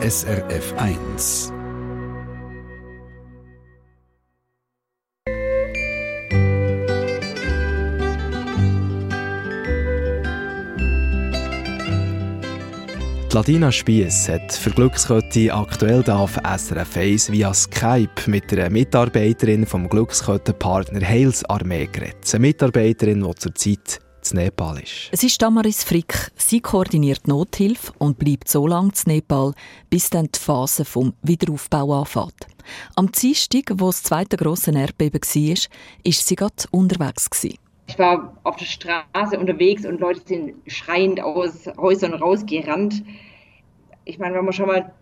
SRF 1. Die Ladina Spiess hat für Glückskette aktuell auf SRF 1 via Skype mit einer Mitarbeiterin vom Glückskette-Partner Hales Armee geredet. Eine Mitarbeiterin, die zurzeit in Nepal ist. Es ist Damaris Frick. Sie koordiniert Nothilfe und bleibt so lange in Nepal, bis dann die Phase vom Wiederaufbau anfängt. Am Dienstag, wo das zweite grosse Erdbeben war, war sie gerade unterwegs. Gewesen. Ich war auf der Straße unterwegs und Leute sind schreiend aus Häusern rausgerannt. Ich meine, wenn man schon mal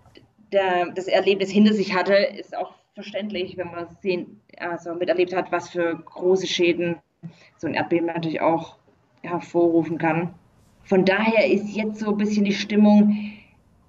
das Erlebnis hinter sich hatte, ist auch verständlich, wenn man sehen, also miterlebt hat, was für große Schäden so ein Erdbeben natürlich auch hervorrufen kann. Von daher ist jetzt so ein bisschen die Stimmung,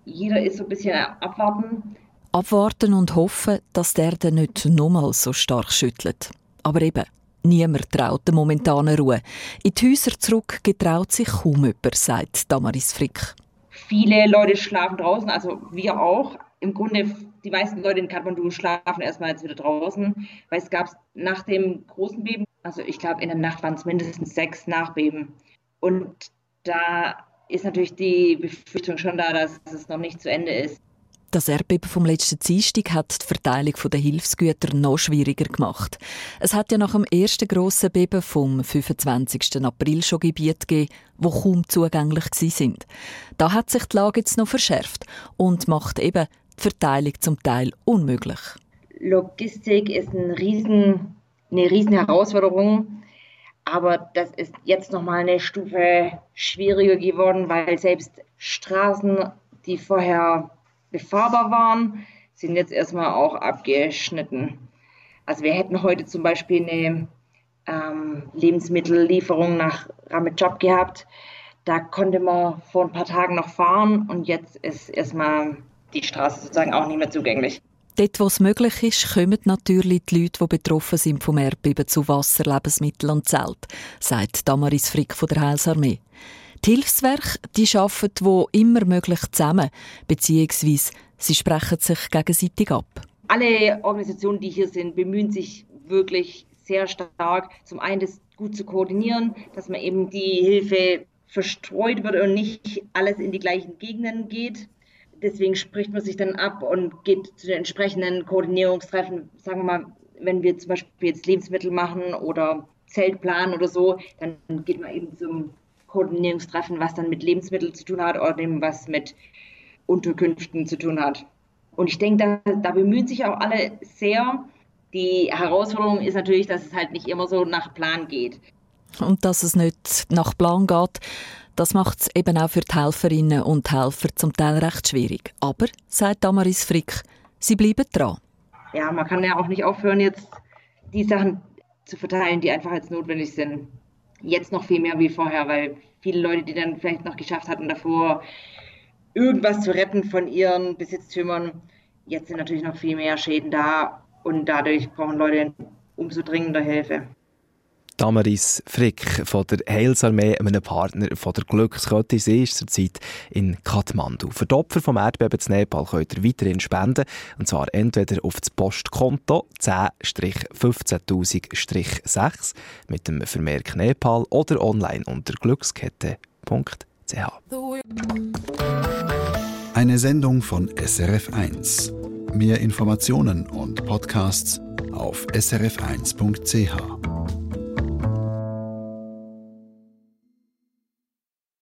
jeder ist so ein bisschen abwarten. Abwarten und hoffen, dass der Erde nicht nochmal so stark schüttelt. Aber eben, Niemand traut der momentanen Ruhe. In die Häuser zurück getraut sich kaum jemand, sagt Damaris Frick. Viele Leute schlafen draußen, also wir auch. Im Grunde, die meisten Leute in Kathmandu schlafen erstmal jetzt wieder draußen, weil es gab nach dem großen Beben, also ich glaube in der Nacht waren es mindestens sechs Nachbeben. Und da ist natürlich die Befürchtung schon da, dass es noch nicht zu Ende ist. Das Erdbeben vom letzten Dienstag hat die Verteilung der Hilfsgüter noch schwieriger gemacht. Es hat ja nach dem ersten grossen Beben vom 25. April schon Gebiete gegeben, wo kaum zugänglich sind. Da hat sich die Lage jetzt noch verschärft und macht eben die Verteilung zum Teil unmöglich. Logistik ist ein riesen, eine riesen Herausforderung, aber das ist jetzt noch mal eine Stufe schwieriger geworden, weil selbst Straßen, die vorher befahrbar waren, sind jetzt erstmal auch abgeschnitten. Also wir hätten heute zum Beispiel eine ähm, Lebensmittellieferung nach Ramechab gehabt. Da konnte man vor ein paar Tagen noch fahren und jetzt ist erstmal die Straße sozusagen auch nicht mehr zugänglich. Dort, wo es möglich ist, kommen natürlich die Leute, die betroffen sind vom Erdbeben, zu Wasser, Lebensmitteln und Zelt, sagt Damaris Frick von der Heilsarmee. Die Hilfswerke die arbeiten wo immer möglich zusammen, beziehungsweise sie sprechen sich gegenseitig ab. Alle Organisationen, die hier sind, bemühen sich wirklich sehr stark, zum einen das gut zu koordinieren, dass man eben die Hilfe verstreut wird und nicht alles in die gleichen Gegenden geht. Deswegen spricht man sich dann ab und geht zu den entsprechenden Koordinierungstreffen. Sagen wir mal, wenn wir zum Beispiel jetzt Lebensmittel machen oder Zeltplan oder so, dann geht man eben zum Koordinierungstreffen, was dann mit Lebensmitteln zu tun hat oder dem, was mit Unterkünften zu tun hat. Und ich denke, da, da bemühen sich auch alle sehr. Die Herausforderung ist natürlich, dass es halt nicht immer so nach Plan geht. Und dass es nicht nach Plan geht, das macht es eben auch für die Helferinnen und Helfer zum Teil recht schwierig. Aber, sagt Damaris Frick, sie bleiben dran. Ja, man kann ja auch nicht aufhören, jetzt die Sachen zu verteilen, die einfach jetzt notwendig sind. Jetzt noch viel mehr wie vorher, weil viele Leute, die dann vielleicht noch geschafft hatten davor, irgendwas zu retten von ihren Besitztümern, jetzt sind natürlich noch viel mehr Schäden da und dadurch brauchen Leute umso dringender Hilfe. Damaris Frick von der Heilsarmee, einem Partner von der Glückskette. Sie ist zurzeit in Kathmandu. Für die Opfer vom Erdbeben in Nepal könnt ihr weiterhin spenden. Und zwar entweder auf das Postkonto 10-15000-6 mit dem Vermerk Nepal oder online unter glückskette.ch. Eine Sendung von SRF1. Mehr Informationen und Podcasts auf srf1.ch.